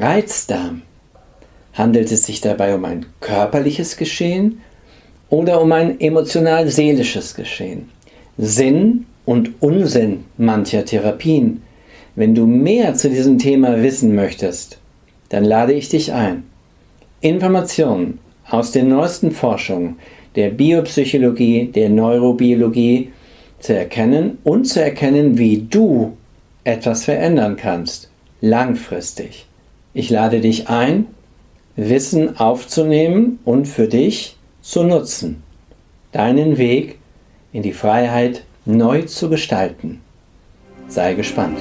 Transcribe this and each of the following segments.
Reizdarm. Handelt es sich dabei um ein körperliches Geschehen oder um ein emotional-seelisches Geschehen? Sinn und Unsinn mancher Therapien. Wenn du mehr zu diesem Thema wissen möchtest, dann lade ich dich ein. Informationen aus den neuesten Forschungen der Biopsychologie, der Neurobiologie zu erkennen und zu erkennen, wie du etwas verändern kannst, langfristig. Ich lade dich ein, Wissen aufzunehmen und für dich zu nutzen, deinen Weg in die Freiheit neu zu gestalten. Sei gespannt.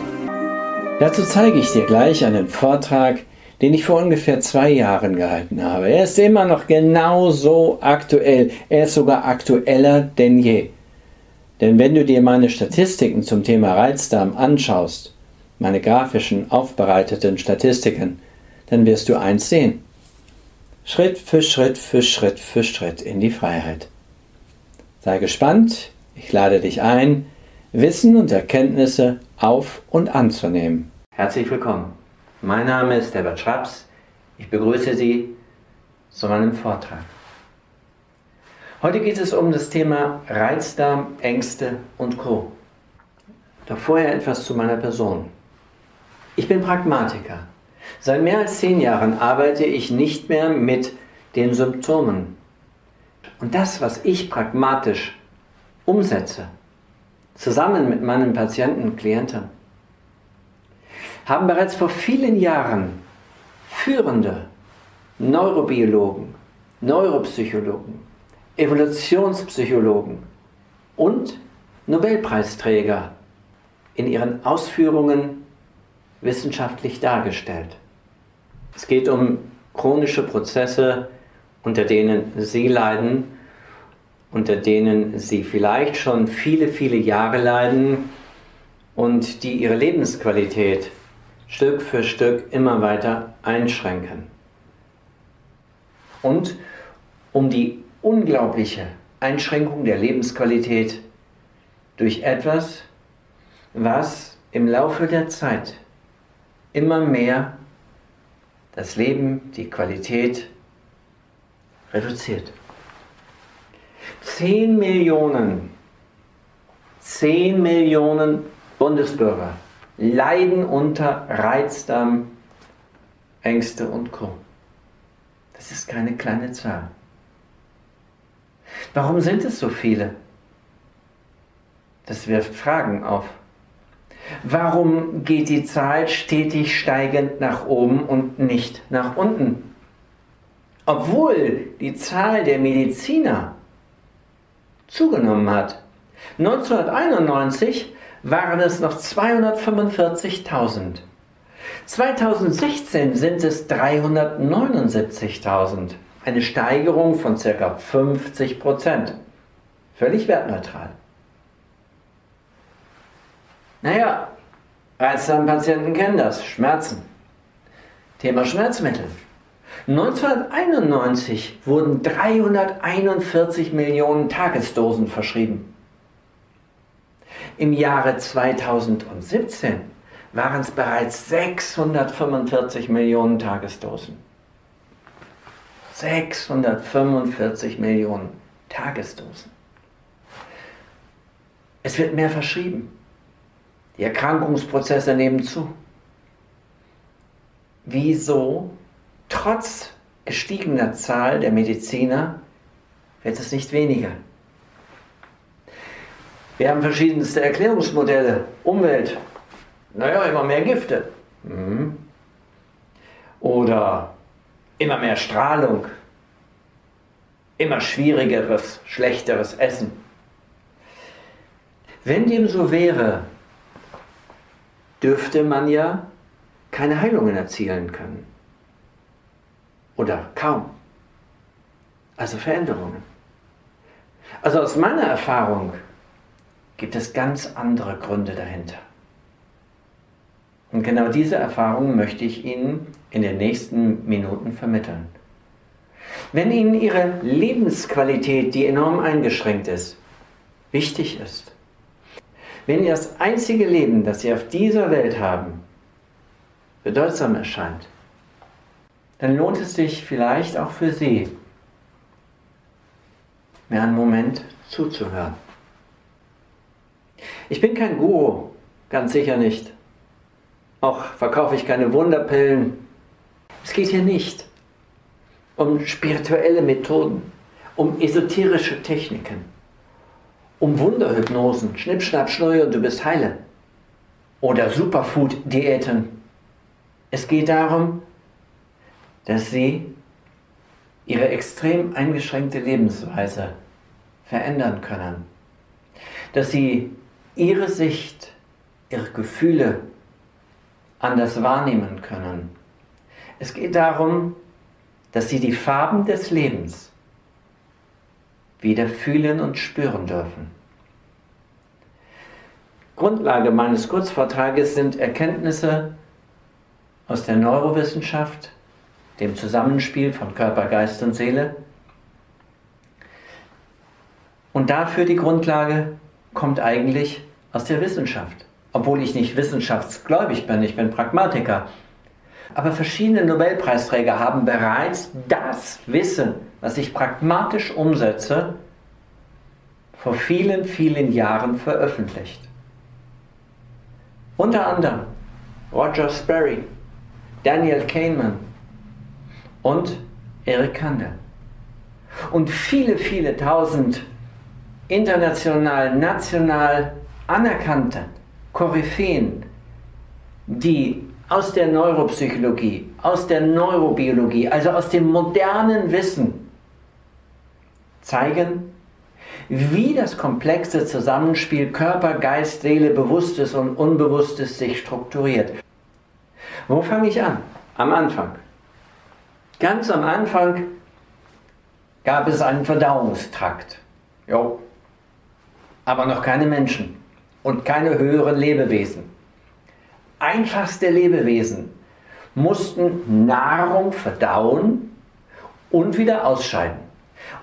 Dazu zeige ich dir gleich einen Vortrag, den ich vor ungefähr zwei Jahren gehalten habe. Er ist immer noch genauso aktuell. Er ist sogar aktueller denn je. Denn wenn du dir meine Statistiken zum Thema Reizdarm anschaust, meine grafischen, aufbereiteten Statistiken, dann wirst du eins sehen. Schritt für Schritt für Schritt für Schritt in die Freiheit. Sei gespannt, ich lade dich ein, Wissen und Erkenntnisse auf und anzunehmen. Herzlich willkommen. Mein Name ist Herbert Schraps. Ich begrüße Sie zu meinem Vortrag. Heute geht es um das Thema Reizdarm, Ängste und Co. Doch vorher etwas zu meiner Person. Ich bin Pragmatiker. Seit mehr als zehn Jahren arbeite ich nicht mehr mit den Symptomen. Und das, was ich pragmatisch umsetze, zusammen mit meinen Patienten und Klienten, haben bereits vor vielen Jahren führende Neurobiologen, Neuropsychologen, Evolutionspsychologen und Nobelpreisträger in ihren Ausführungen wissenschaftlich dargestellt. Es geht um chronische Prozesse, unter denen Sie leiden, unter denen Sie vielleicht schon viele, viele Jahre leiden und die Ihre Lebensqualität Stück für Stück immer weiter einschränken. Und um die unglaubliche Einschränkung der Lebensqualität durch etwas, was im Laufe der Zeit immer mehr das Leben, die Qualität reduziert. 10 Millionen, 10 Millionen Bundesbürger leiden unter Reizdarm, Ängste und Co. Das ist keine kleine Zahl. Warum sind es so viele? Das wirft Fragen auf. Warum geht die Zahl stetig steigend nach oben und nicht nach unten? Obwohl die Zahl der Mediziner zugenommen hat. 1991 waren es noch 245.000. 2016 sind es 379.000. Eine Steigerung von ca. 50 Prozent. Völlig wertneutral. Naja, Reizdarmpatienten kennen das. Schmerzen. Thema Schmerzmittel. 1991 wurden 341 Millionen Tagesdosen verschrieben. Im Jahre 2017 waren es bereits 645 Millionen Tagesdosen. 645 Millionen Tagesdosen. Es wird mehr verschrieben. Die Erkrankungsprozesse nehmen zu. Wieso, trotz gestiegener Zahl der Mediziner, wird es nicht weniger? Wir haben verschiedenste Erklärungsmodelle. Umwelt, naja, immer mehr Gifte. Mhm. Oder immer mehr Strahlung, immer schwierigeres, schlechteres Essen. Wenn dem so wäre, dürfte man ja keine Heilungen erzielen können. Oder kaum. Also Veränderungen. Also aus meiner Erfahrung gibt es ganz andere Gründe dahinter. Und genau diese Erfahrung möchte ich Ihnen in den nächsten Minuten vermitteln. Wenn Ihnen Ihre Lebensqualität, die enorm eingeschränkt ist, wichtig ist, wenn Ihr das einzige Leben, das Sie auf dieser Welt haben, bedeutsam erscheint, dann lohnt es sich vielleicht auch für Sie, mir einen Moment zuzuhören. Ich bin kein Guru, ganz sicher nicht. Auch verkaufe ich keine Wunderpillen. Es geht hier nicht um spirituelle Methoden, um esoterische Techniken, um Wunderhypnosen, Schnipp, Schnapp, du bist heile. Oder Superfood-Diäten. Es geht darum, dass sie ihre extrem eingeschränkte Lebensweise verändern können. Dass sie ihre Sicht, ihre Gefühle anders wahrnehmen können. Es geht darum, dass sie die Farben des Lebens wieder fühlen und spüren dürfen. Grundlage meines Kurzvortrages sind Erkenntnisse aus der Neurowissenschaft, dem Zusammenspiel von Körper, Geist und Seele. Und dafür die Grundlage kommt eigentlich aus der Wissenschaft. Obwohl ich nicht wissenschaftsgläubig bin, ich bin Pragmatiker. Aber verschiedene Nobelpreisträger haben bereits das Wissen, was ich pragmatisch umsetze, vor vielen, vielen Jahren veröffentlicht. Unter anderem Roger Sperry, Daniel Kahneman, und Eric Kandel. Und viele, viele tausend international, national anerkannte Koryphäen, die aus der Neuropsychologie, aus der Neurobiologie, also aus dem modernen Wissen zeigen, wie das komplexe Zusammenspiel Körper, Geist, Seele, Bewusstes und Unbewusstes sich strukturiert. Wo fange ich an? Am Anfang. Ganz am Anfang gab es einen Verdauungstrakt. Jo. Aber noch keine Menschen und keine höheren Lebewesen. Einfachste Lebewesen mussten Nahrung verdauen und wieder ausscheiden.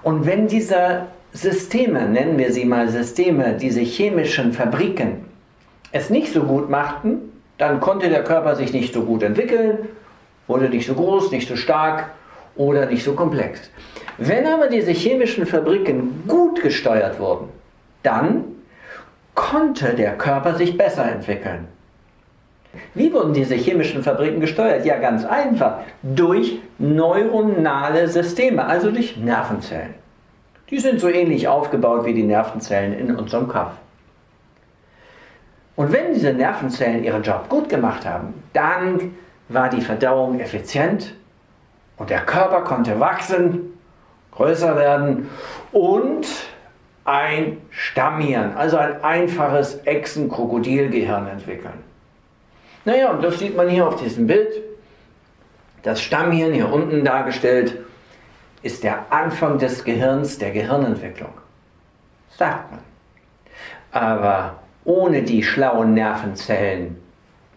Und wenn diese Systeme, nennen wir sie mal Systeme, diese chemischen Fabriken, es nicht so gut machten, dann konnte der Körper sich nicht so gut entwickeln wurde nicht so groß, nicht so stark oder nicht so komplex. Wenn aber diese chemischen Fabriken gut gesteuert wurden, dann konnte der Körper sich besser entwickeln. Wie wurden diese chemischen Fabriken gesteuert? Ja, ganz einfach. Durch neuronale Systeme, also durch Nervenzellen. Die sind so ähnlich aufgebaut wie die Nervenzellen in unserem Kopf. Und wenn diese Nervenzellen ihren Job gut gemacht haben, dann war die Verdauung effizient und der Körper konnte wachsen, größer werden und ein Stammhirn, also ein einfaches Echsen-Krokodilgehirn entwickeln. Naja, und das sieht man hier auf diesem Bild. Das Stammhirn hier unten dargestellt ist der Anfang des Gehirns, der Gehirnentwicklung. Sagt man. Aber ohne die schlauen Nervenzellen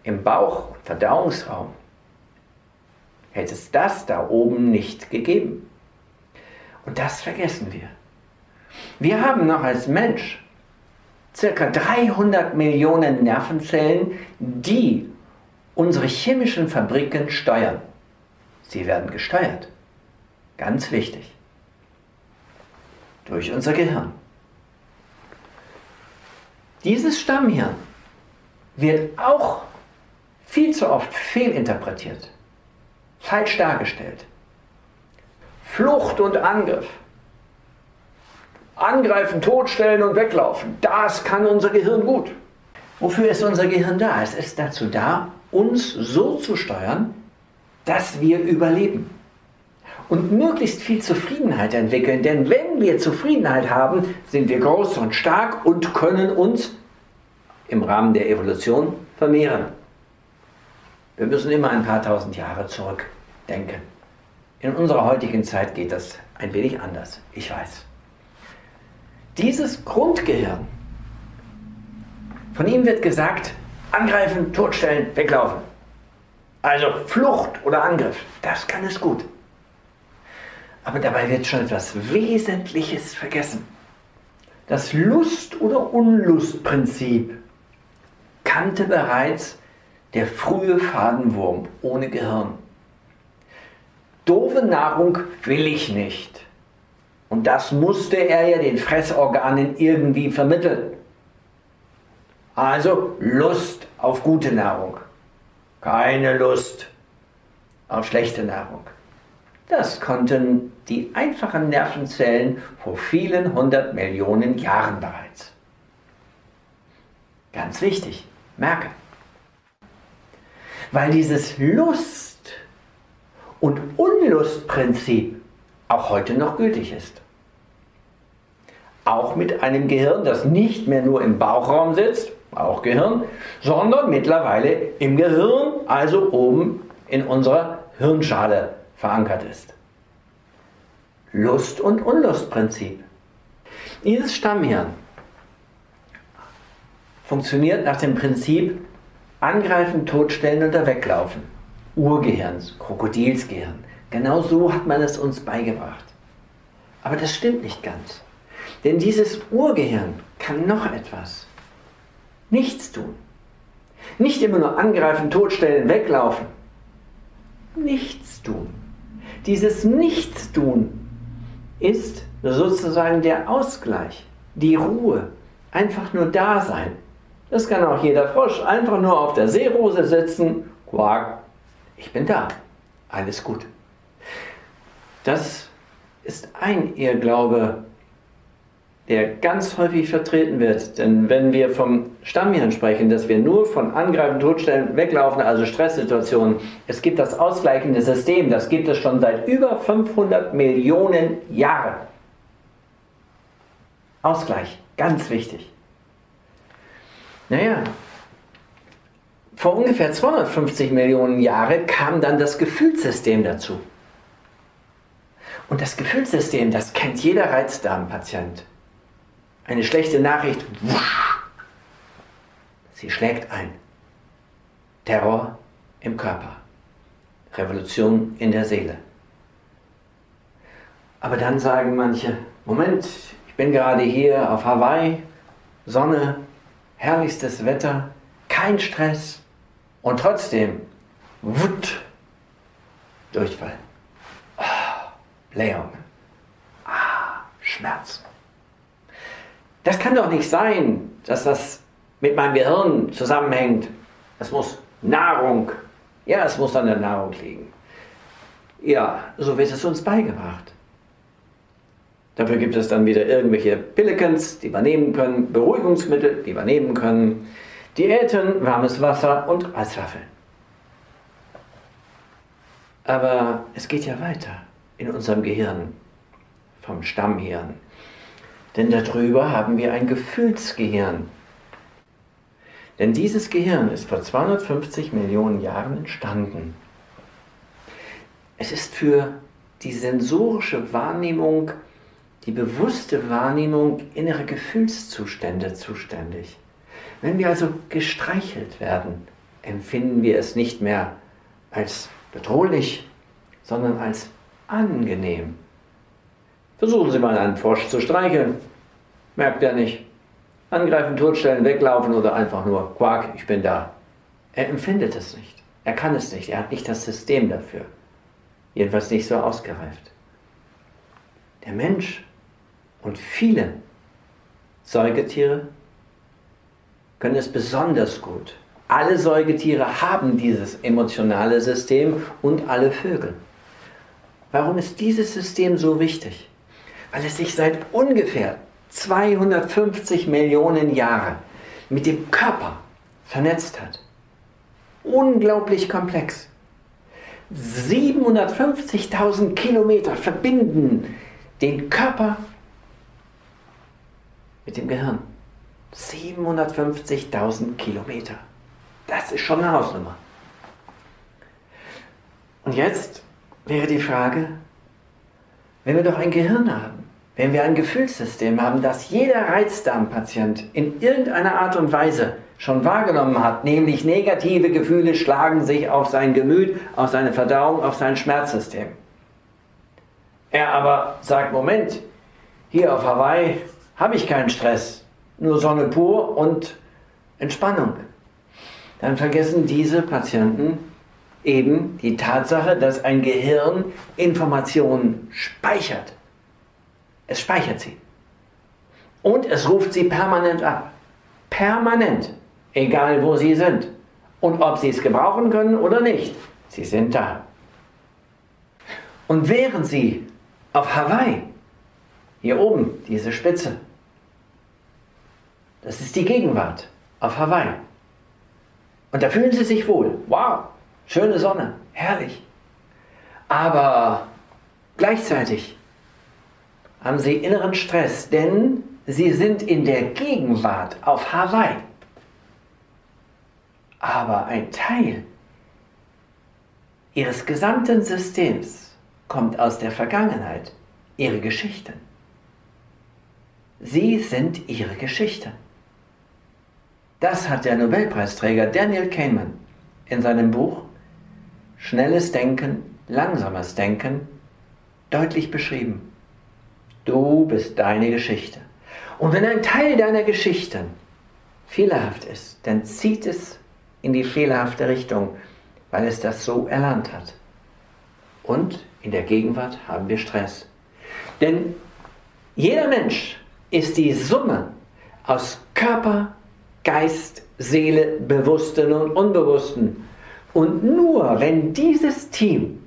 im Bauch, Verdauungsraum, hätte es das da oben nicht gegeben. Und das vergessen wir. Wir haben noch als Mensch circa 300 Millionen Nervenzellen, die unsere chemischen Fabriken steuern. Sie werden gesteuert. Ganz wichtig. Durch unser Gehirn. Dieses Stammhirn wird auch viel zu oft fehlinterpretiert falsch dargestellt. Flucht und Angriff. Angreifen, totstellen und weglaufen. Das kann unser Gehirn gut. Wofür ist unser Gehirn da? Es ist dazu da, uns so zu steuern, dass wir überleben und möglichst viel Zufriedenheit entwickeln. Denn wenn wir Zufriedenheit haben, sind wir groß und stark und können uns im Rahmen der Evolution vermehren. Wir müssen immer ein paar tausend Jahre zurückdenken. In unserer heutigen Zeit geht das ein wenig anders, ich weiß. Dieses Grundgehirn, von ihm wird gesagt, angreifen, totstellen, weglaufen. Also Flucht oder Angriff, das kann es gut. Aber dabei wird schon etwas Wesentliches vergessen. Das Lust- oder Unlustprinzip kannte bereits der frühe Fadenwurm ohne Gehirn. Doofe Nahrung will ich nicht. Und das musste er ja den Fressorganen irgendwie vermitteln. Also Lust auf gute Nahrung. Keine Lust auf schlechte Nahrung. Das konnten die einfachen Nervenzellen vor vielen hundert Millionen Jahren bereits. Ganz wichtig, merke. Weil dieses Lust- und Unlustprinzip auch heute noch gültig ist. Auch mit einem Gehirn, das nicht mehr nur im Bauchraum sitzt, auch Gehirn, sondern mittlerweile im Gehirn, also oben in unserer Hirnschale verankert ist. Lust- und Unlustprinzip. Dieses Stammhirn funktioniert nach dem Prinzip angreifen, totstellen oder weglaufen. Urgehirns, Krokodilsgehirn. Genau so hat man es uns beigebracht. Aber das stimmt nicht ganz. Denn dieses Urgehirn kann noch etwas. Nichts tun. Nicht immer nur angreifen, totstellen, weglaufen. Nichts tun. Dieses Nichtstun ist sozusagen der Ausgleich, die Ruhe, einfach nur da sein. Das kann auch jeder Frosch einfach nur auf der Seerose sitzen, quack, ich bin da, alles gut. Das ist ein Irrglaube, der ganz häufig vertreten wird. Denn wenn wir vom Stammhirn sprechen, dass wir nur von Angreifen, Totstellen, Weglaufen, also Stresssituationen, es gibt das ausgleichende System, das gibt es schon seit über 500 Millionen Jahren. Ausgleich, ganz wichtig. Naja, vor ungefähr 250 Millionen Jahren kam dann das Gefühlssystem dazu. Und das Gefühlssystem, das kennt jeder Reizdarmpatient. Eine schlechte Nachricht, wusch, sie schlägt ein. Terror im Körper, Revolution in der Seele. Aber dann sagen manche, Moment, ich bin gerade hier auf Hawaii, Sonne, herrlichstes Wetter, kein Stress. Und trotzdem, Wut, Durchfall, ah, Blähungen, ah, Schmerzen. Das kann doch nicht sein, dass das mit meinem Gehirn zusammenhängt. Es muss Nahrung, ja, es muss an der Nahrung liegen. Ja, so wird es uns beigebracht. Dafür gibt es dann wieder irgendwelche Pillekens, die wir nehmen können, Beruhigungsmittel, die wir nehmen können, Diäten, warmes Wasser und Eiswaffeln. Aber es geht ja weiter in unserem Gehirn, vom Stammhirn. Denn darüber haben wir ein Gefühlsgehirn. Denn dieses Gehirn ist vor 250 Millionen Jahren entstanden. Es ist für die sensorische Wahrnehmung, die bewusste Wahrnehmung innerer Gefühlszustände zuständig. Wenn wir also gestreichelt werden, empfinden wir es nicht mehr als bedrohlich, sondern als angenehm. Versuchen Sie mal einen Frosch zu streicheln. Merkt er nicht. Angreifen, totstellen, weglaufen oder einfach nur Quark, ich bin da. Er empfindet es nicht. Er kann es nicht. Er hat nicht das System dafür. Jedenfalls nicht so ausgereift. Der Mensch und viele Säugetiere können es besonders gut. Alle Säugetiere haben dieses emotionale System und alle Vögel. Warum ist dieses System so wichtig? Weil es sich seit ungefähr 250 Millionen Jahren mit dem Körper vernetzt hat. Unglaublich komplex. 750.000 Kilometer verbinden den Körper mit dem Gehirn. 750.000 Kilometer. Das ist schon eine Hausnummer. Und jetzt wäre die Frage, wenn wir doch ein Gehirn haben, wenn wir ein Gefühlssystem haben, das jeder Reizdarmpatient in irgendeiner Art und Weise schon wahrgenommen hat, nämlich negative Gefühle schlagen sich auf sein Gemüt, auf seine Verdauung, auf sein Schmerzsystem. Er aber sagt, Moment, hier auf Hawaii habe ich keinen Stress, nur Sonne pur und Entspannung. Dann vergessen diese Patienten eben die Tatsache, dass ein Gehirn Informationen speichert. Es speichert sie. Und es ruft sie permanent ab. Permanent. Egal wo sie sind. Und ob sie es gebrauchen können oder nicht. Sie sind da. Und während sie auf Hawaii, hier oben, diese Spitze, das ist die Gegenwart auf Hawaii. Und da fühlen sie sich wohl. Wow, schöne Sonne, herrlich. Aber gleichzeitig haben sie inneren Stress, denn sie sind in der Gegenwart auf Hawaii. Aber ein Teil ihres gesamten Systems kommt aus der Vergangenheit, ihre Geschichten. Sie sind ihre Geschichten. Das hat der Nobelpreisträger Daniel Kahneman in seinem Buch Schnelles Denken, langsames Denken deutlich beschrieben. Du bist deine Geschichte. Und wenn ein Teil deiner Geschichten fehlerhaft ist, dann zieht es in die fehlerhafte Richtung, weil es das so erlernt hat. Und in der Gegenwart haben wir Stress. Denn jeder Mensch ist die Summe aus Körper, Geist, Seele, Bewussten und Unbewussten. Und nur wenn dieses Team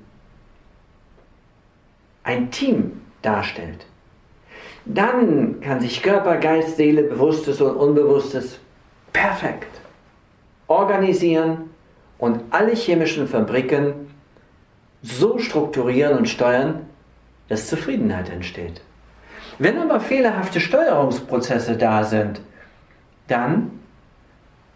ein Team darstellt, dann kann sich Körper, Geist, Seele, Bewusstes und Unbewusstes perfekt organisieren und alle chemischen Fabriken so strukturieren und steuern, dass Zufriedenheit entsteht. Wenn aber fehlerhafte Steuerungsprozesse da sind, dann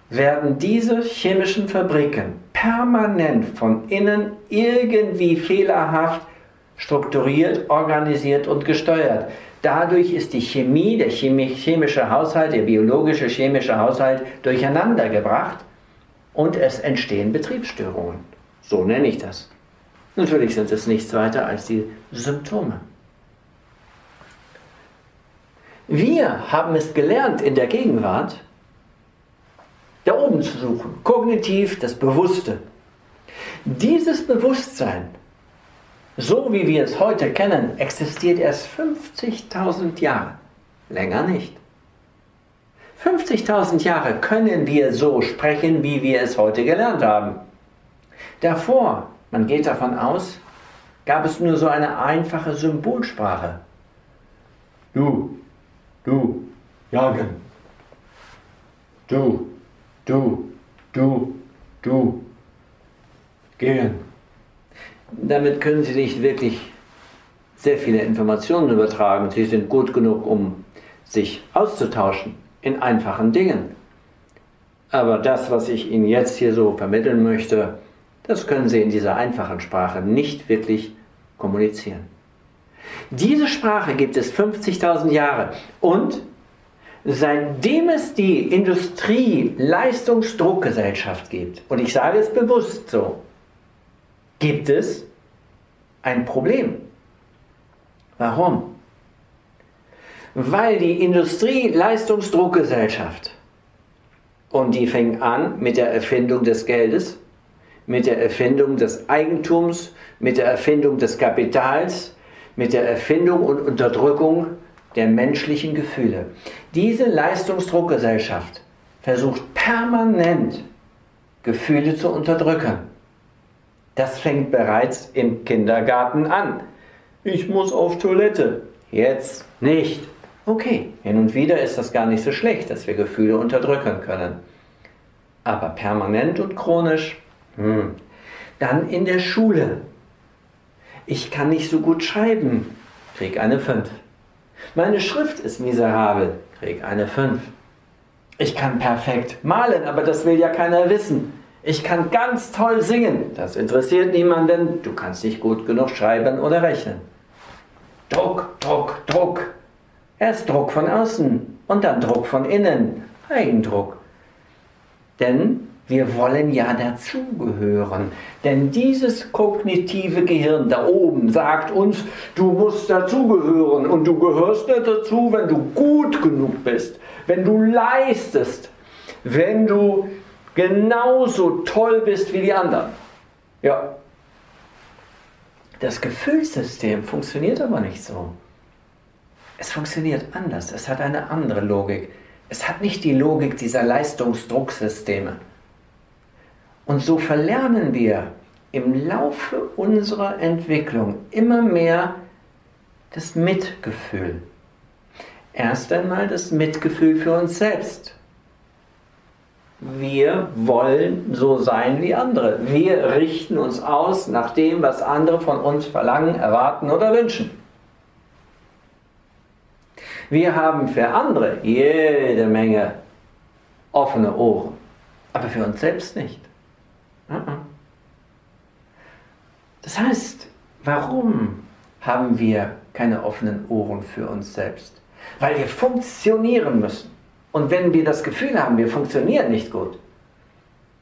werden diese chemischen Fabriken permanent von innen irgendwie fehlerhaft strukturiert, organisiert und gesteuert. Dadurch ist die Chemie, der chemische Haushalt, der biologische chemische Haushalt durcheinandergebracht und es entstehen Betriebsstörungen. So nenne ich das. Natürlich sind es nichts weiter als die Symptome. Wir haben es gelernt in der Gegenwart, da oben zu suchen, kognitiv das Bewusste. Dieses Bewusstsein, so wie wir es heute kennen, existiert erst 50.000 Jahre, länger nicht. 50.000 Jahre können wir so sprechen, wie wir es heute gelernt haben. Davor, man geht davon aus, gab es nur so eine einfache Symbolsprache. Du, du, jagen. Du, du, du, du, gehen. Damit können Sie nicht wirklich sehr viele Informationen übertragen. Sie sind gut genug, um sich auszutauschen in einfachen Dingen. Aber das, was ich Ihnen jetzt hier so vermitteln möchte, das können Sie in dieser einfachen Sprache nicht wirklich kommunizieren. Diese Sprache gibt es 50.000 Jahre und seitdem es die Industrie-Leistungsdruckgesellschaft gibt, und ich sage es bewusst so, gibt es ein Problem. Warum? Weil die Industrie-Leistungsdruckgesellschaft, und die fing an mit der Erfindung des Geldes, mit der Erfindung des Eigentums, mit der Erfindung des Kapitals, mit der Erfindung und Unterdrückung der menschlichen Gefühle. Diese Leistungsdruckgesellschaft versucht permanent Gefühle zu unterdrücken. Das fängt bereits im Kindergarten an. Ich muss auf Toilette. Jetzt nicht. Okay, hin und wieder ist das gar nicht so schlecht, dass wir Gefühle unterdrücken können. Aber permanent und chronisch, hm. Dann in der Schule. Ich kann nicht so gut schreiben, krieg eine 5. Meine Schrift ist miserabel, krieg eine 5. Ich kann perfekt malen, aber das will ja keiner wissen. Ich kann ganz toll singen, das interessiert niemanden. Du kannst nicht gut genug schreiben oder rechnen. Druck, Druck, Druck. Erst Druck von außen und dann Druck von innen, Eigendruck. Denn wir wollen ja dazugehören. Denn dieses kognitive Gehirn da oben sagt uns, du musst dazugehören. Und du gehörst nicht dazu, wenn du gut genug bist, wenn du leistest, wenn du genauso toll bist wie die anderen. Ja, das Gefühlssystem funktioniert aber nicht so. Es funktioniert anders, es hat eine andere Logik. Es hat nicht die Logik dieser Leistungsdrucksysteme. Und so verlernen wir im Laufe unserer Entwicklung immer mehr das Mitgefühl. Erst einmal das Mitgefühl für uns selbst. Wir wollen so sein wie andere. Wir richten uns aus nach dem, was andere von uns verlangen, erwarten oder wünschen. Wir haben für andere jede Menge offene Ohren, aber für uns selbst nicht. Das heißt, warum haben wir keine offenen Ohren für uns selbst? Weil wir funktionieren müssen. Und wenn wir das Gefühl haben, wir funktionieren nicht gut,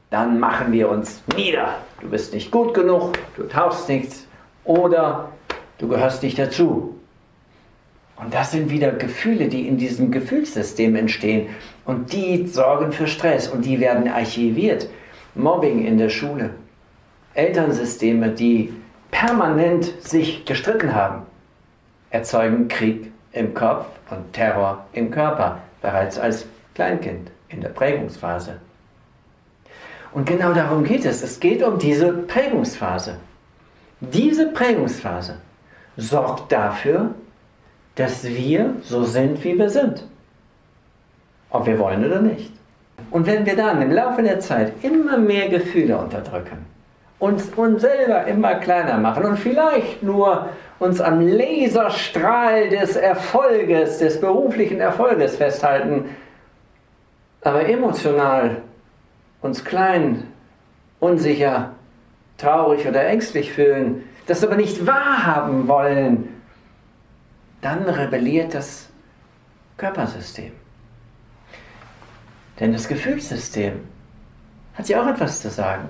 dann machen wir uns nieder. Du bist nicht gut genug, du tauchst nichts oder du gehörst nicht dazu. Und das sind wieder Gefühle, die in diesem Gefühlssystem entstehen. Und die sorgen für Stress und die werden archiviert. Mobbing in der Schule. Elternsysteme, die permanent sich gestritten haben, erzeugen Krieg im Kopf und Terror im Körper, bereits als Kleinkind in der Prägungsphase. Und genau darum geht es. Es geht um diese Prägungsphase. Diese Prägungsphase sorgt dafür, dass wir so sind, wie wir sind. Ob wir wollen oder nicht. Und wenn wir dann im Laufe der Zeit immer mehr Gefühle unterdrücken, uns, uns selber immer kleiner machen und vielleicht nur uns am Laserstrahl des Erfolges, des beruflichen Erfolges festhalten, aber emotional uns klein, unsicher, traurig oder ängstlich fühlen, das aber nicht wahrhaben wollen, dann rebelliert das Körpersystem. Denn das Gefühlssystem hat ja auch etwas zu sagen.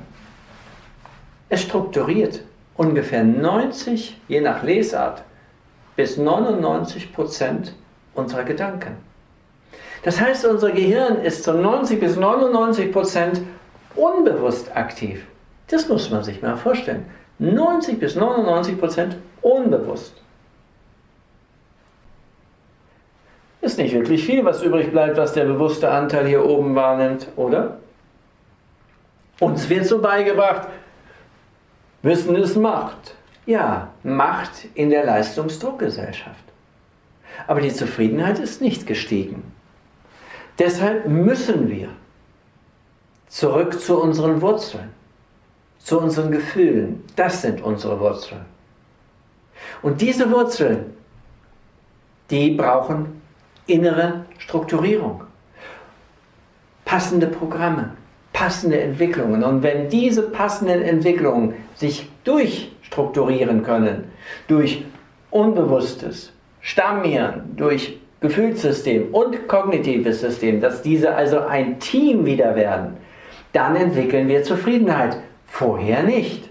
Es strukturiert ungefähr 90, je nach Lesart, bis 99 Prozent unserer Gedanken. Das heißt, unser Gehirn ist zu 90 bis 99 Prozent unbewusst aktiv. Das muss man sich mal vorstellen. 90 bis 99 Prozent unbewusst. Ist nicht wirklich viel, was übrig bleibt, was der bewusste Anteil hier oben wahrnimmt, oder? Uns wird so beigebracht, Wissen ist Macht. Ja, Macht in der Leistungsdruckgesellschaft. Aber die Zufriedenheit ist nicht gestiegen. Deshalb müssen wir zurück zu unseren Wurzeln, zu unseren Gefühlen. Das sind unsere Wurzeln. Und diese Wurzeln, die brauchen innere Strukturierung, passende Programme, passende Entwicklungen. Und wenn diese passenden Entwicklungen sich durchstrukturieren können, durch unbewusstes Stammhirn, durch Gefühlssystem und kognitives System, dass diese also ein Team wieder werden, dann entwickeln wir Zufriedenheit. Vorher nicht.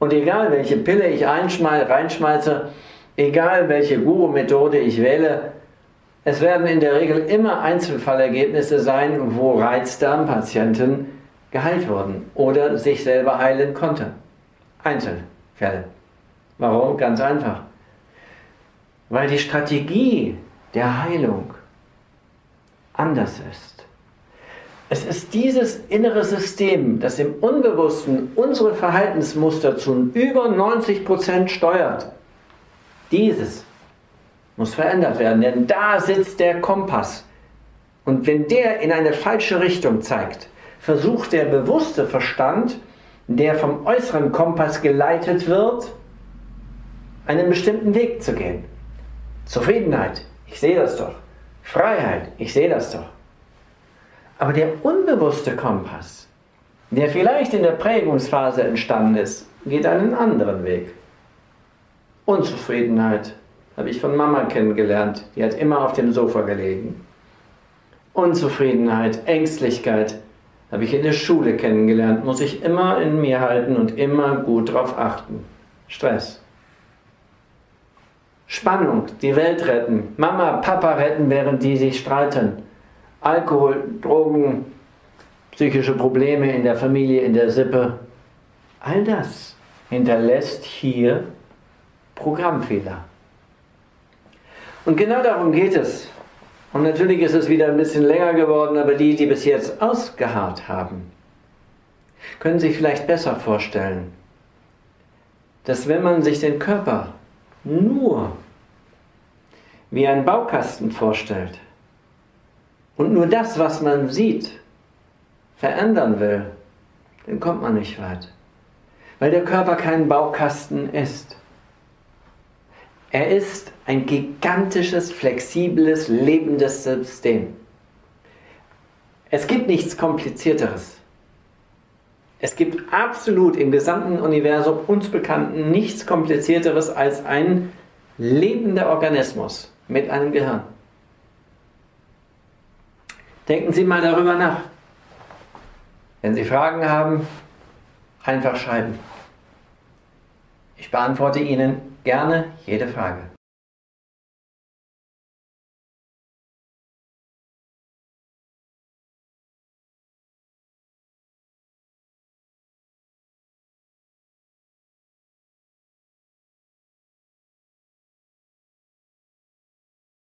Und egal welche Pille ich reinschmeiße, Egal welche Guru-Methode ich wähle, es werden in der Regel immer Einzelfallergebnisse sein, wo Reizdarmpatienten geheilt wurden oder sich selber heilen konnten. Einzelfälle. Warum? Ganz einfach. Weil die Strategie der Heilung anders ist. Es ist dieses innere System, das im Unbewussten unsere Verhaltensmuster zu über 90% steuert. Dieses muss verändert werden, denn da sitzt der Kompass. Und wenn der in eine falsche Richtung zeigt, versucht der bewusste Verstand, der vom äußeren Kompass geleitet wird, einen bestimmten Weg zu gehen. Zufriedenheit, ich sehe das doch. Freiheit, ich sehe das doch. Aber der unbewusste Kompass, der vielleicht in der Prägungsphase entstanden ist, geht einen anderen Weg. Unzufriedenheit habe ich von Mama kennengelernt. Die hat immer auf dem Sofa gelegen. Unzufriedenheit, Ängstlichkeit habe ich in der Schule kennengelernt. Muss ich immer in mir halten und immer gut darauf achten. Stress. Spannung, die Welt retten. Mama, Papa retten, während die sich streiten. Alkohol, Drogen, psychische Probleme in der Familie, in der Sippe. All das hinterlässt hier Programmfehler. Und genau darum geht es. Und natürlich ist es wieder ein bisschen länger geworden, aber die, die bis jetzt ausgeharrt haben, können sich vielleicht besser vorstellen, dass wenn man sich den Körper nur wie ein Baukasten vorstellt und nur das, was man sieht, verändern will, dann kommt man nicht weit. Weil der Körper kein Baukasten ist. Er ist ein gigantisches, flexibles, lebendes System. Es gibt nichts Komplizierteres. Es gibt absolut im gesamten Universum uns Bekannten nichts Komplizierteres als ein lebender Organismus mit einem Gehirn. Denken Sie mal darüber nach. Wenn Sie Fragen haben, einfach schreiben. Ich beantworte Ihnen gerne jede Frage.